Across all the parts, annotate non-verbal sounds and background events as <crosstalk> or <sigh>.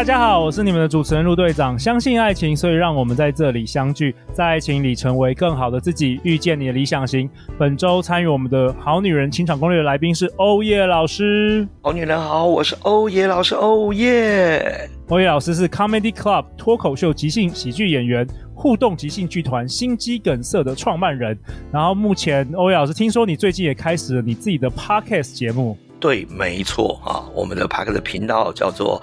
大家好，我是你们的主持人陆队长。相信爱情，所以让我们在这里相聚，在爱情里成为更好的自己，遇见你的理想型。本周参与我们的好女人情场攻略的来宾是欧耶老师。好女人好，我是欧耶老师。欧耶，欧耶老师是 Comedy Club 脱口秀即兴喜剧演员，互动即兴剧团心肌梗塞的创办人。然后目前，欧耶老师听说你最近也开始了你自己的 Podcast 节目。对，没错啊，我们的 Podcast 频道叫做。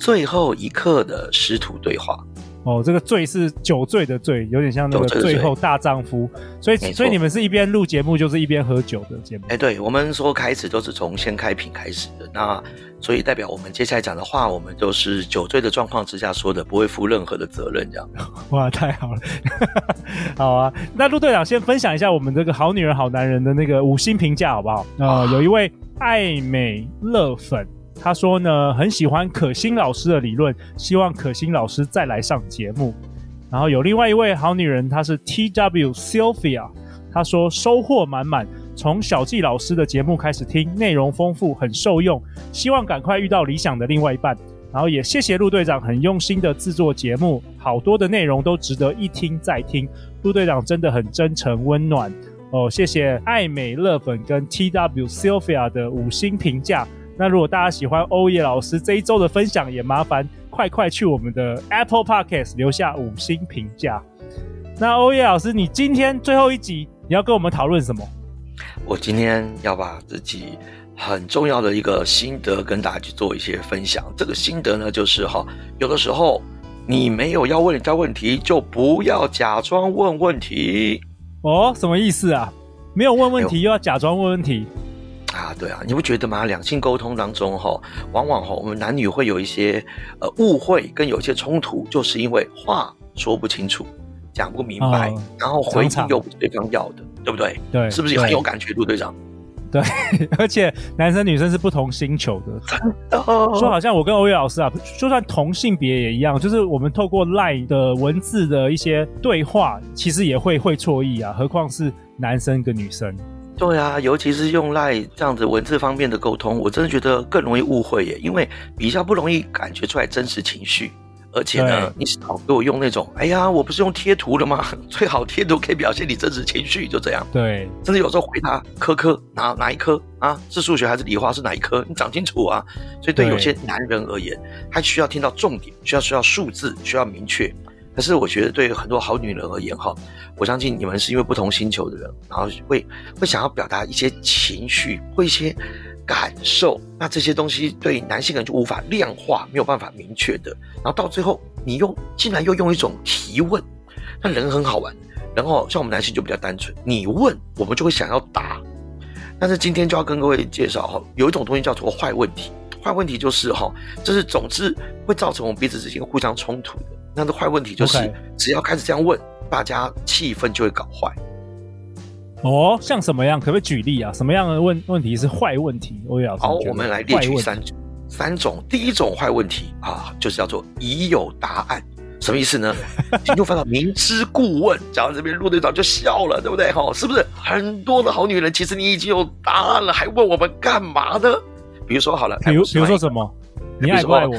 最后一刻的师徒对话哦，这个“醉”是酒醉的“醉”，有点像那个《最后大丈夫》。所以，所以你们是一边录节目，就是一边喝酒的节目。哎，对，我们说开始都是从先开瓶开始的，那所以代表我们接下来讲的话，我们都是酒醉的状况之下说的，不会负任何的责任，这样。<laughs> 哇，太好了，<laughs> 好啊！那陆队长先分享一下我们这个好女人好男人的那个五星评价好不好？啊、呃，有一位爱美乐粉。他说呢，很喜欢可心老师的理论，希望可心老师再来上节目。然后有另外一位好女人，她是 T W Sylvia，她说收获满满，从小纪老师的节目开始听，内容丰富，很受用，希望赶快遇到理想的另外一半。然后也谢谢陆队长很用心的制作节目，好多的内容都值得一听再听。陆队长真的很真诚温暖哦，谢谢爱美乐粉跟 T W Sylvia 的五星评价。那如果大家喜欢欧耶老师这一周的分享，也麻烦快快去我们的 Apple Podcast 留下五星评价。那欧耶老师，你今天最后一集你要跟我们讨论什么？我今天要把自己很重要的一个心得跟大家去做一些分享。这个心得呢，就是哈，有的时候你没有要问人家问题，就不要假装问问题。哦，什么意思啊？没有问问题又要假装问问题？啊，对啊，你不觉得吗？两性沟通当中，哈，往往哈，我们男女会有一些呃误会，跟有一些冲突，就是因为话说不清楚，讲不明白，哦、然后回应又不是对方要的，对不对？对，是不是很有感觉，陆队长？对，而且男生女生是不同星球的，说好像我跟欧耶老师啊，就算同性别也一样，就是我们透过 LINE 的文字的一些对话，其实也会会错意啊，何况是男生跟女生。对啊，尤其是用 LINE 这样子文字方面的沟通，我真的觉得更容易误会耶，因为比较不容易感觉出来真实情绪，而且呢，你少给我用那种，哎呀，我不是用贴图了吗？<laughs> 最好贴图可以表现你真实情绪，就这样。对，甚至有时候回答科科哪哪一科啊？是数学还是理化？是哪一科？<laughs> 你讲清楚啊！所以对有些男人而言，他需要听到重点，需要需要数字，需要明确。可是我觉得，对于很多好女人而言，哈，我相信你们是因为不同星球的人，然后会会想要表达一些情绪，会一些感受，那这些东西对男性可能就无法量化，没有办法明确的。然后到最后，你用竟然又用一种提问，那人很好玩。然后像我们男性就比较单纯，你问我们就会想要答。但是今天就要跟各位介绍哈，有一种东西叫做坏问题。坏问题就是哈，就是总之会造成我们彼此之间互相冲突的。那的坏问题就是只要开始这样问，大家气氛就会搞坏。哦，像什么样？可不可以举例啊？什么样的问问题是坏问题？欧阳老师，好，我们来列举三。三种，第一种坏问题啊，就是叫做已有答案。什么意思呢？<laughs> 请就翻到明知故问，讲到这边，陆队长就笑了，对不对？哈，是不是很多的好女人，其实你已经有答案了，还问我们干嘛呢？比如说好了，比如比如说什么？你爱不爱我？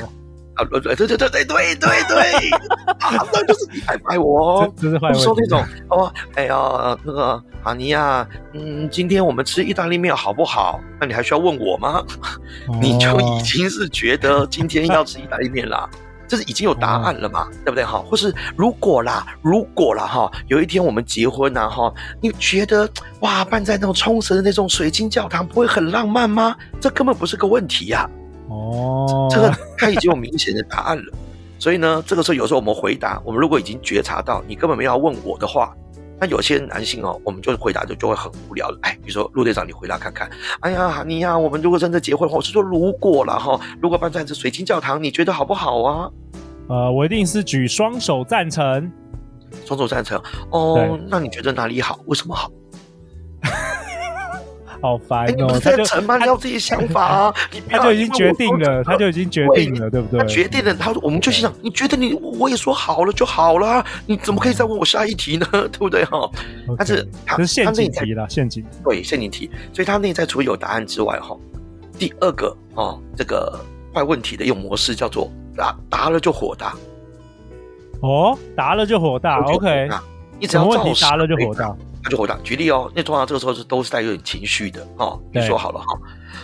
啊，对对对对对对对，那就是你爱不爱我？不说那种，哦，哎呀，那个阿尼亚，嗯，今天我们吃意大利面好不好？那你还需要问我吗？你就已经是觉得今天要吃意大利面啦，这是已经有答案了嘛，对不对？哈，或是如果啦，如果啦哈，有一天我们结婚了，哈，你觉得哇，办在那种冲绳的那种水晶教堂，不会很浪漫吗？这根本不是个问题呀。哦，这个他已经有明显的答案了，所以呢，这个时候有时候我们回答，我们如果已经觉察到你根本没有要问我的话，那有些男性哦，我们就回答就就会很无聊了。哎，比如说陆队长，你回答看看。哎呀，你呀，我们如果真的结婚，我是说如果了哈，如果办在这水晶教堂，你觉得好不好啊？呃，我一定是举双手赞成，双手赞成。哦，那你觉得哪里好？为什么好？好烦哦！你在承办要自己想法啊，他就已经决定了，他就已经决定了，对不对？他决定了，他说我们就心想，你觉得你我也说好了就好了，你怎么可以再问我下一题呢？<laughs> 对不对哈？但是他是陷阱题了，陷阱对陷阱题，所以他内在除了有答案之外哈，第二个啊，这个坏问题的一种模式叫做答答了就火大。哦，答了就火大，OK，你只要问题答了就火大。他就回答，举例哦，那通常这个时候是都是带有点情绪的哦。你说好了哈，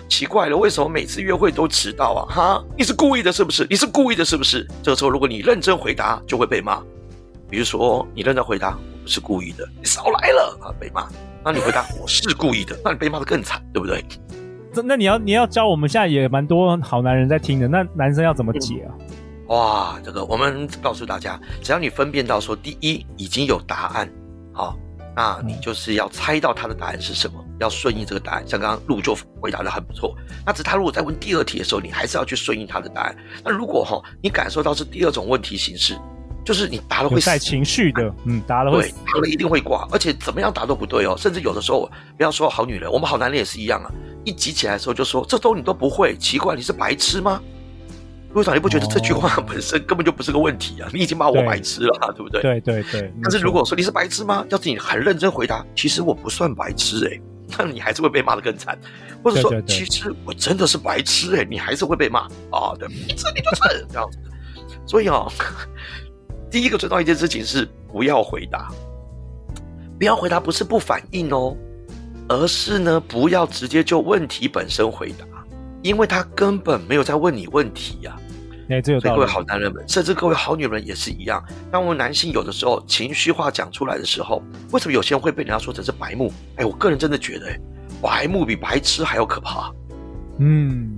奇怪了，为什么每次约会都迟到啊？哈，你是故意的，是不是？你是故意的，是不是？这个时候如果你认真回答，就会被骂。比如说你认真回答，我不是故意的，你少来了啊，被骂。那你回答我是故意的，那你被骂的更惨，对不对？这那你要你要教我们现在也蛮多好男人在听的，那男生要怎么解啊？嗯、哇，这个我们告诉大家，只要你分辨到说，第一已经有答案，好、哦。那你就是要猜到他的答案是什么，要顺应这个答案。像刚刚陆就回答的很不错，那只是他如果在问第二题的时候，你还是要去顺应他的答案。那如果哈，你感受到是第二种问题形式，就是你答了会带情绪的，嗯，答了会对，答了一定会挂，而且怎么样答都不对哦。甚至有的时候，不要说好女人，我们好男人也是一样啊。一急起来的时候就说这都你都不会，奇怪，你是白痴吗？路长，你不觉得这句话本身根本就不是个问题啊？你已经骂我白痴了，对，对不对？对对对。但是如果说你是白痴吗？要是你很认真回答，其实我不算白痴哎、欸，<laughs> 那你还是会被骂得更惨。或者说，对对对，其实我真的是白痴哎、欸，你还是会被骂啊？对，这你就是 <laughs> 这样子。所以啊、哦，<laughs> 第一个最重要一件事情是不要回答，不要回答不是不反应哦，而是呢不要直接就问题本身回答，因为他根本没有在问你问题呀、啊。哎，这有道理。各位好男人们，甚至各位好女人也是一样。当我们男性有的时候情绪化讲出来的时候，为什么有些人会被人家说成是白目？哎，我个人真的觉得，哎，白目比白痴还要可怕。嗯，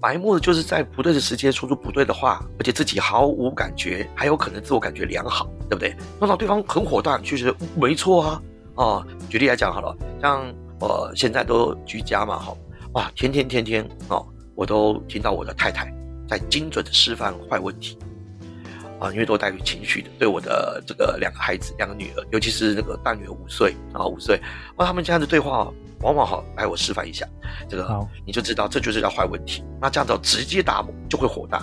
白目的就是在不对的时间说出不对的话，而且自己毫无感觉，还有可能自我感觉良好，对不对？弄到对方很火大，就觉得没错啊。哦，举例来讲好了，像我现在都居家嘛，哈，哇，天天天天哦，我都听到我的太太。在精准的示范坏问题啊，因为都带有情绪的，对我的这个两个孩子，两个女儿，尤其是那个大女儿五岁啊，五岁，那他们这样的对话，往往好来我示范一下，这个你就知道这就是叫坏问题。那这样子直接打就会火大，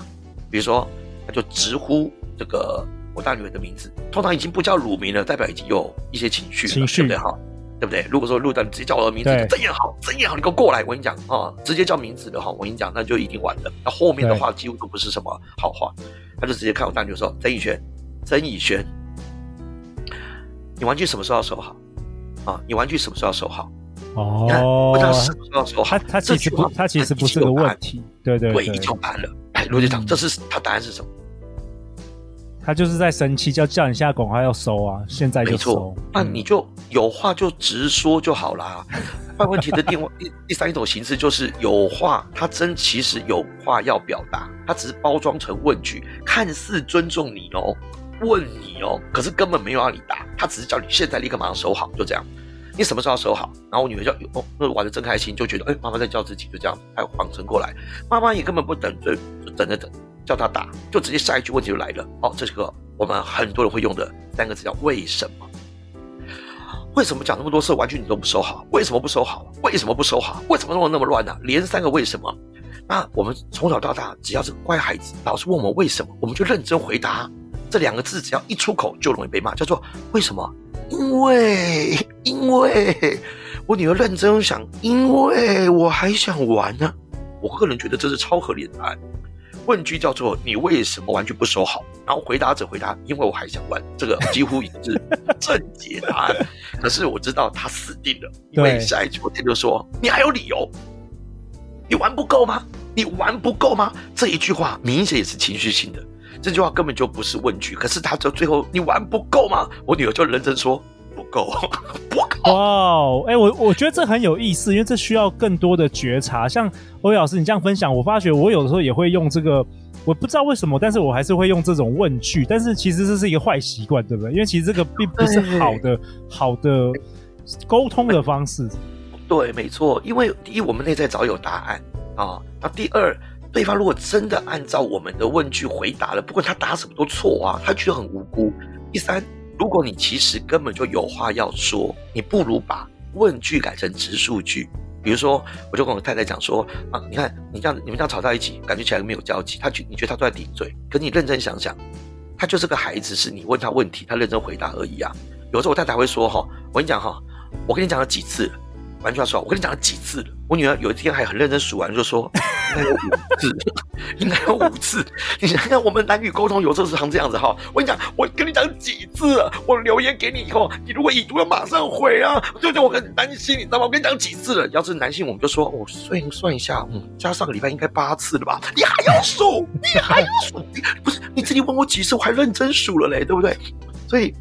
比如说他就直呼这个我大女儿的名字，通常已经不叫乳名了，代表已经有一些情绪了，情绪对不对哈？对不对？如果说路灯直接叫我的名字，曾也好，曾也好，你给我过来！我跟你讲啊、哦，直接叫名字的话，我跟你讲，那就已经完了。那后面的话几乎都不是什么好话，他就直接看我大女儿说：“曾以轩，曾以轩，你玩具什么时候要收好？啊，你玩具什么时候要收好？哦，你看，什么时候要收好？他他其实不，他其实不是个问题，对对对，已经有答案了。哎，罗局长，这是他答案是什么？”他就是在生气，叫叫你现在赶快要收啊！现在就收，那你就有话就直说就好啦。<laughs> 坏问题的另外第 <laughs> 第三一种形式就是有话，他真其实有话要表达，他只是包装成问句，看似尊重你哦，问你哦，可是根本没有让你答，他只是叫你现在立刻马上收好，就这样。你什么时候要收好？然后我女儿就哦，那玩的真开心，就觉得哎，妈妈在叫自己，就这样，还有缓冲过来，妈妈也根本不等，就就等着等。叫他打，就直接下一句问题就来了。哦，这是个我们很多人会用的三个字，叫为什么？为什么讲那么多次玩具你都不收好？为什么不收好？为什么不收好？为什么弄得那么乱呢、啊？连三个为什么？那我们从小到大，只要是乖孩子，老师问我们为什么，我们就认真回答。这两个字只要一出口就容易被骂，叫做为什么？因为因为我女儿认真想，因为我还想玩呢、我个人觉得这是超合理的答案。问句叫做“你为什么玩具不收好？”然后回答者回答：“因为我还想玩。”这个 <laughs> 几乎已经是正解答案。可是我知道他死定了，因为下一句他就说：“你还有理由？你玩不够吗？你玩不够吗？”这一句话明显也是情绪性的。这句话根本就不是问句。可是他就最后：“你玩不够吗？”我女儿就认真说：“不够，<laughs> 不够。”哇，哎，我我觉得这很有意思，因为这需要更多的觉察。像欧阳老师你这样分享，我发觉我有的时候也会用这个，我不知道为什么，但是我还是会用这种问句。但是其实这是一个坏习惯，对不对？因为其实这个并不是好的好的沟通的方式。对，没错。因为第一，我们内在早有答案啊。那第二，对方如果真的按照我们的问句回答了，不管他答什么都错啊，他觉得很无辜。第三。如果你其实根本就有话要说，你不如把问句改成直述句，比如说，我就跟我太太讲说啊，你看你这样你们这样吵在一起，感觉起来没有交集。他觉你觉得他都在顶嘴，可你认真想想，他就是个孩子，是你问他问题，他认真回答而已啊。有时候我太太会说哈，我跟你讲哈，我跟你讲了几次。完全说，我跟你讲了几次了。我女儿有一天还很认真数完，就说应该有五次，应该有五次。<laughs> 你想想，我们男女沟通有时候是常这样子哈。我跟你讲，我跟你讲几次了。我留言给你以后，你如果已读要马上回啊，对不对？我很担心，你知道吗？我跟你讲几次了。要是男性，我们就说，我算算一下，嗯，加上个礼拜应该八次了吧？你还要数？你还要数？不是你自己问我几次，我还认真数了嘞，对不对？所以，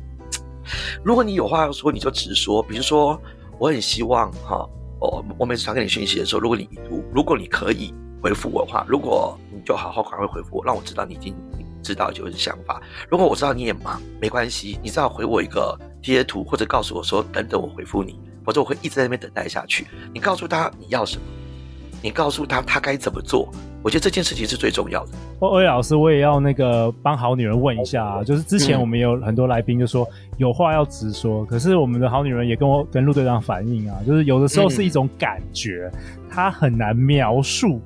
如果你有话要说，你就直说。比如说。我很希望哈，哦，我每次传给你讯息的时候，如果你，如果你可以回复我的话，如果你就好好赶快回复我，让我知道你已经知道就是想法。如果我知道你也忙，没关系，你只要回我一个贴图或者告诉我说等等我回复你，否则我会一直在那边等待下去。你告诉他你要什么，你告诉他他该怎么做。我觉得这件事情是最重要的。欧欧老师，我也要那个帮好女人问一下啊，就是之前我们有很多来宾就说有话要直说，可是我们的好女人也跟我跟陆队长反映啊，就是有的时候是一种感觉，他很难描述。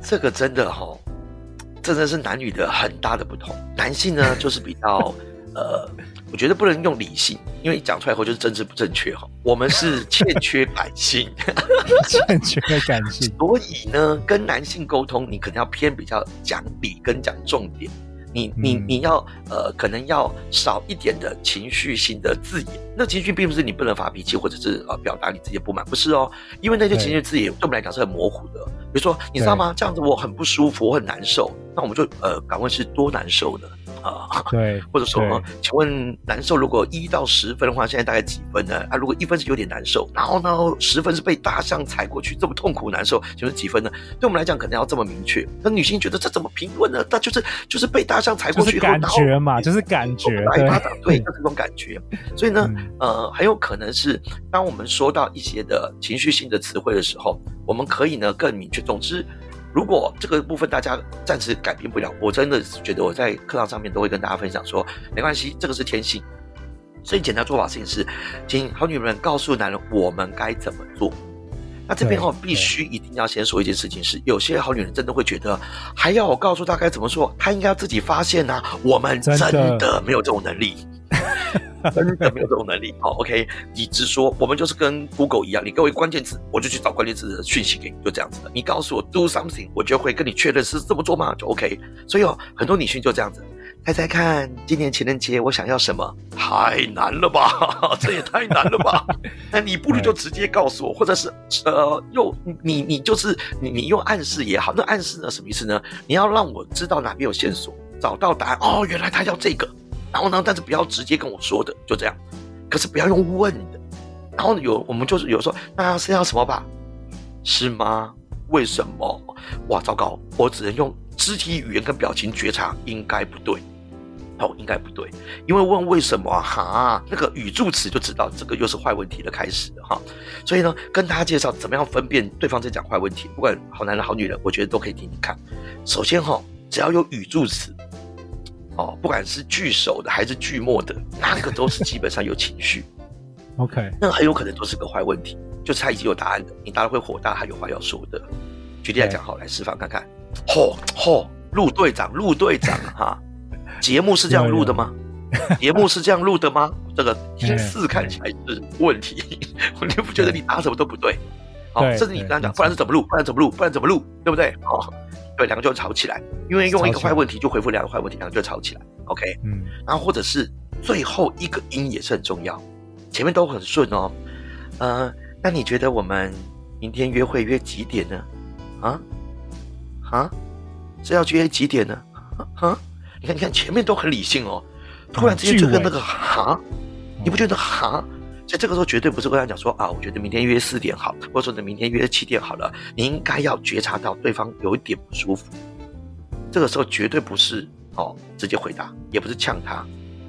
这个真的哈，真的是男女的很大的不同。男性呢，<laughs> 就是比较呃。我觉得不能用理性，因为讲出来后就是政治不正确哈。我们是 <laughs> 欠缺感性，<laughs> 欠缺感性，所以呢，跟男性沟通，你可能要偏比较讲理跟讲重点。你你你要呃，可能要少一点的情绪性的字眼。那情绪并不是你不能发脾气，或者是呃表达你自己的不满，不是哦。因为那些情绪字眼对我们来讲是很模糊的。比如说，你知道吗？这样子我很不舒服，我很难受。那我们就呃，敢问是多难受呢？啊，对，<laughs> 或者说，请问难受如果一到十分的话，现在大概几分呢？啊，如果一分是有点难受，然后呢，十分是被大象踩过去，这么痛苦难受，请问几分呢？对我们来讲，可能要这么明确。那女性觉得这怎么评论呢？那就是就是被大象踩过去，感觉嘛，就是感觉，对，对，就是这种感觉。所以呢，呃，很有可能是当我们说到一些的情绪性的词汇的时候，我们可以呢更明确。总之。如果这个部分大家暂时改变不了，我真的觉得我在课堂上面都会跟大家分享说，没关系，这个是天性。所以简单做法事情是，请好女人告诉男人我们该怎么做。那这边哦必须一定要先说一件事情是，有些好女人真的会觉得还要我告诉她该怎么做，她应该要自己发现啊。我们真的没有这种能力。真的没有这种能力。好，OK，你直说，我们就是跟 Google 一样，你给我一个关键词，我就去找关键词的讯息给你，就这样子的。你告诉我 do something，我就会跟你确认是这么做吗？就 OK。所以哦，很多女性就这样子，猜猜看，今年情人节我想要什么？太难了吧，<laughs> 这也太难了吧。<laughs> 那你不如就直接告诉我，或者是呃，用你你就是你你用暗示也好，那暗示呢什么意思呢？你要让我知道哪边有线索，找到答案。哦，原来他要这个。然后呢，但是不要直接跟我说的，就这样。可是不要用问的。然后有我们就是有时候，那是要什么吧？是吗？为什么？哇，糟糕！我只能用肢体语言跟表情觉察，应该不对。哦，应该不对，因为问为什么哈，那个语助词就知道这个又是坏问题的开始哈。所以呢，跟大家介绍怎么样分辨对方在讲坏问题，不管好男人好女人，我觉得都可以听听看。首先哈，只要有语助词。哦，不管是句首的还是句末的，<laughs> 那个都是基本上有情绪。OK，那很有可能都是个坏问题，就是他已经有答案的，你当然会火大，还有话要说的。举例来讲，好，来示范看看。嚯嚯，陆队长，陆队长 <laughs> 哈，节目是这样录的吗？<laughs> 节目是这样录的吗？这个听似看起来是问题，你不觉得你答什么都不对？好，甚至你刚刚讲，不然是怎么录？不然怎么录？不然怎么录？对不对？好。对，两个就吵起来，因为用一个坏问题就回复两个坏问题，两个就吵起来。OK，嗯，然后或者是最后一个音也是很重要，前面都很顺哦。呃，那你觉得我们明天约会约几点呢？啊啊，是要约几点呢？啊，你看，你看前面都很理性哦，突然之间就跟那个哈，你不觉得哈？在这个时候绝对不是跟他讲说啊，我觉得明天约四点好，或者说你明天约七点好了。你应该要觉察到对方有一点不舒服，这个时候绝对不是哦直接回答，也不是呛他，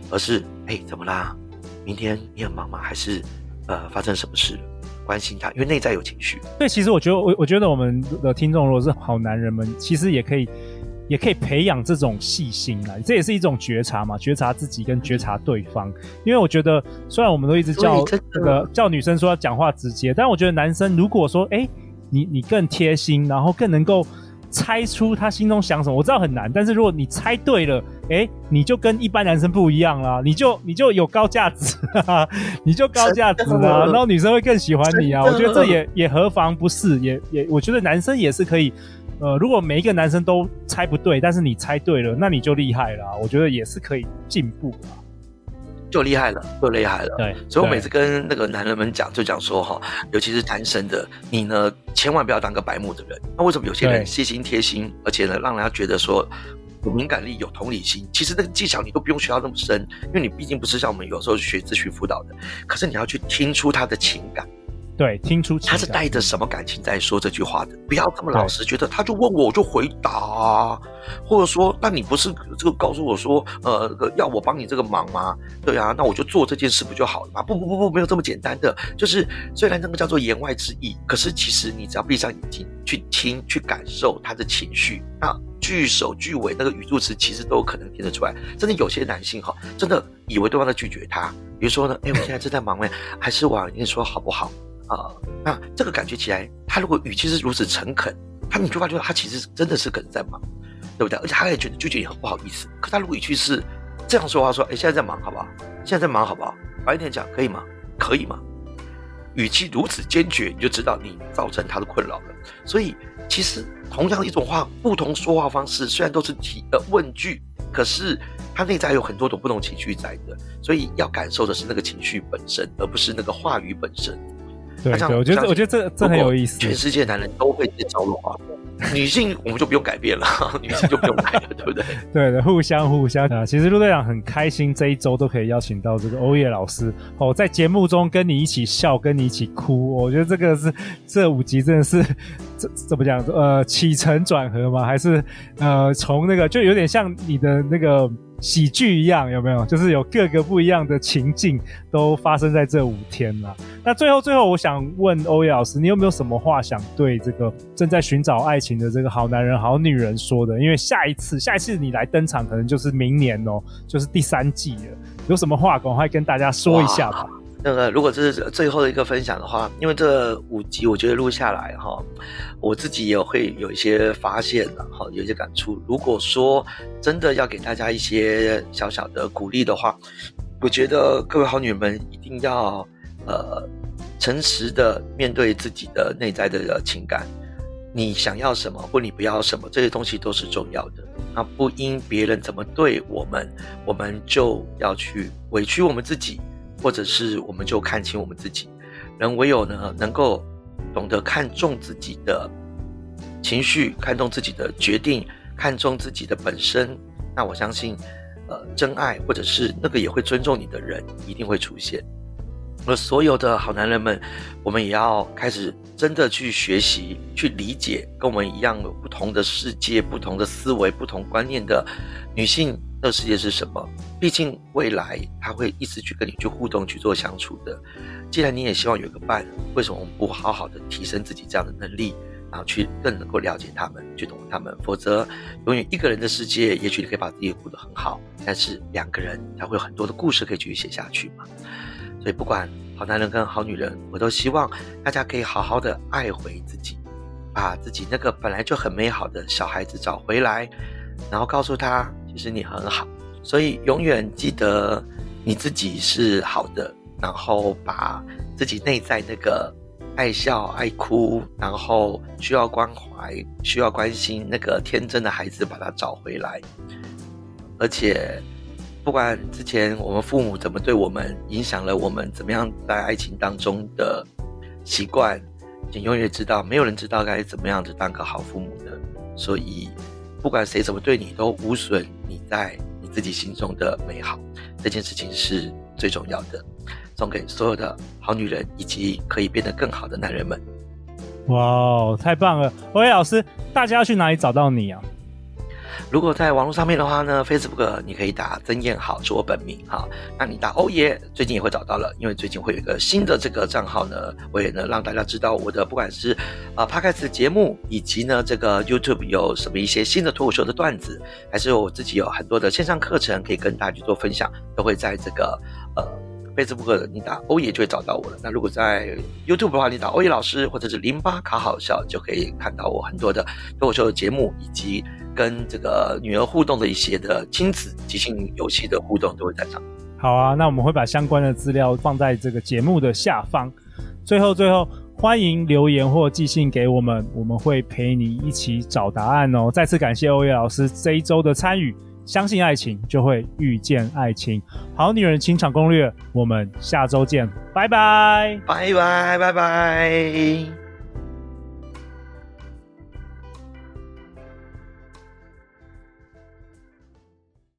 而是哎怎么啦？明天你很忙吗？还是呃发生什么事了？关心他，因为内在有情绪。对，其实我觉得我我觉得我们的听众如果是好男人们，其实也可以也可以培养这种细心啊，这也是一种觉察嘛，觉察自己跟觉察对方。因为我觉得，虽然我们都一直叫这个叫女生说要讲话直接，但我觉得男生如果说，哎，你你更贴心，然后更能够猜出他心中想什么，我知道很难，但是如果你猜对了，哎，你就跟一般男生不一样啦，你就 <laughs> 你就有高价值，<laughs> 你就高价值啊，然后女生会更喜欢你啊。我觉得这也也何妨不是，也也我觉得男生也是可以。呃，如果每一个男生都猜不对，但是你猜对了，那你就厉害了啊。我觉得也是可以进步的，就厉害了，就厉害了。对，所以我每次跟那个男人们讲，就讲说哈，尤其是单身的，你呢千万不要当个白目的人。那为什么有些人细心贴心，而且呢让人家觉得说有敏感力、有同理心？其实那个技巧你都不用学到那么深，因为你毕竟不是像我们有时候学咨询辅导的，可是你要去听出他的情感。对，听出他是带着什么感情在说这句话的，不要这么老实，觉得他就问我，我就回答啊，或者说，那你不是这个告诉我说，呃，要我帮你这个忙吗？对啊，那我就做这件事不就好了吗？不不不不，没有这么简单的，就是虽然那个叫做言外之意，可是其实你只要闭上眼睛去听，去感受他的情绪，那句首句尾那个语助词其实都有可能听得出来。真的有些男性哈，真的以为对方在拒绝他，比如说呢，哎，我现在正在忙呢，还是我跟你说好不好？啊、那这个感觉起来，他如果语气是如此诚恳，他你就发觉他其实真的是可能在忙，对不对？而且他也觉得拒绝也很不好意思。可他如果语气是这样说话，说：“哎，现在在忙，好不好？现在在忙，好不好？晚一点讲，可以吗？可以吗？”语气如此坚决，你就知道你造成他的困扰了。所以，其实同样一种话，不同说话方式，虽然都是提呃问句，可是他内在有很多种不同情绪在的。所以要感受的是那个情绪本身，而不是那个话语本身。对，对，我觉得，我觉得这这很有意思。全世界男人都会这招的话，女性我们就不用改变了，<laughs> 女性就不用改了，<laughs> 对不对？对的，互相互相啊。其实陆队长很开心，这一周都可以邀请到这个欧叶老师哦，在节目中跟你一起笑，跟你一起哭。我觉得这个是这五集真的是这怎么讲？呃，起承转合吗？还是呃，从那个就有点像你的那个。喜剧一样有没有？就是有各个不一样的情境都发生在这五天了。那最后最后，我想问欧叶老师，你有没有什么话想对这个正在寻找爱情的这个好男人、好女人说的？因为下一次下一次你来登场，可能就是明年哦，就是第三季了。有什么话赶快跟大家说一下吧。那个，如果这是最后的一个分享的话，因为这五集我觉得录下来哈，我自己也会有一些发现的哈，有一些感触。如果说真的要给大家一些小小的鼓励的话，我觉得各位好女人们一定要呃诚实的面对自己的内在的情感，你想要什么或你不要什么，这些东西都是重要的。那不因别人怎么对我们，我们就要去委屈我们自己。或者是我们就看清我们自己，人唯有呢能够懂得看重自己的情绪，看重自己的决定，看重自己的本身，那我相信，呃，真爱或者是那个也会尊重你的人一定会出现。而所有的好男人们，我们也要开始真的去学习、去理解跟我们一样有不同的世界、不同的思维、不同观念的女性。这个世界是什么？毕竟未来他会一直去跟你去互动、去做相处的。既然你也希望有个伴，为什么我们不好好的提升自己这样的能力，然后去更能够了解他们，去懂他们？否则，永远一个人的世界，也许你可以把自己过得很好，但是两个人才会有很多的故事可以继续写下去嘛。所以，不管好男人跟好女人，我都希望大家可以好好的爱回自己，把自己那个本来就很美好的小孩子找回来，然后告诉他。其实你很好，所以永远记得你自己是好的，然后把自己内在那个爱笑、爱哭，然后需要关怀、需要关心那个天真的孩子，把他找回来。而且，不管之前我们父母怎么对我们，影响了我们怎么样在爱情当中的习惯，请永远知道，没有人知道该怎么样子当个好父母的。所以。不管谁怎么对你，都无损你在你自己心中的美好。这件事情是最重要的，送给所有的好女人以及可以变得更好的男人们。哇，太棒了！欧叶老师，大家要去哪里找到你啊？如果在网络上面的话呢，Facebook 你可以打曾燕好是我本名哈，那你打欧耶最近也会找到了，因为最近会有一个新的这个账号呢，我也能让大家知道我的不管是啊 Podcast 节目，以及呢这个 YouTube 有什么一些新的脱口秀的段子，还是我自己有很多的线上课程可以跟大家去做分享，都会在这个呃。Facebook 你打欧爷就会找到我了。那如果在 YouTube 的话，你打欧爷老师或者是零八卡好笑，就可以看到我很多的脱口秀的节目，以及跟这个女儿互动的一些的亲子即兴游戏的互动都会在上。好啊，那我们会把相关的资料放在这个节目的下方。最后，最后欢迎留言或寄信给我们，我们会陪你一起找答案哦。再次感谢欧爷老师这一周的参与。相信爱情，就会遇见爱情。好女人情场攻略，我们下周见，拜拜，拜拜，拜拜。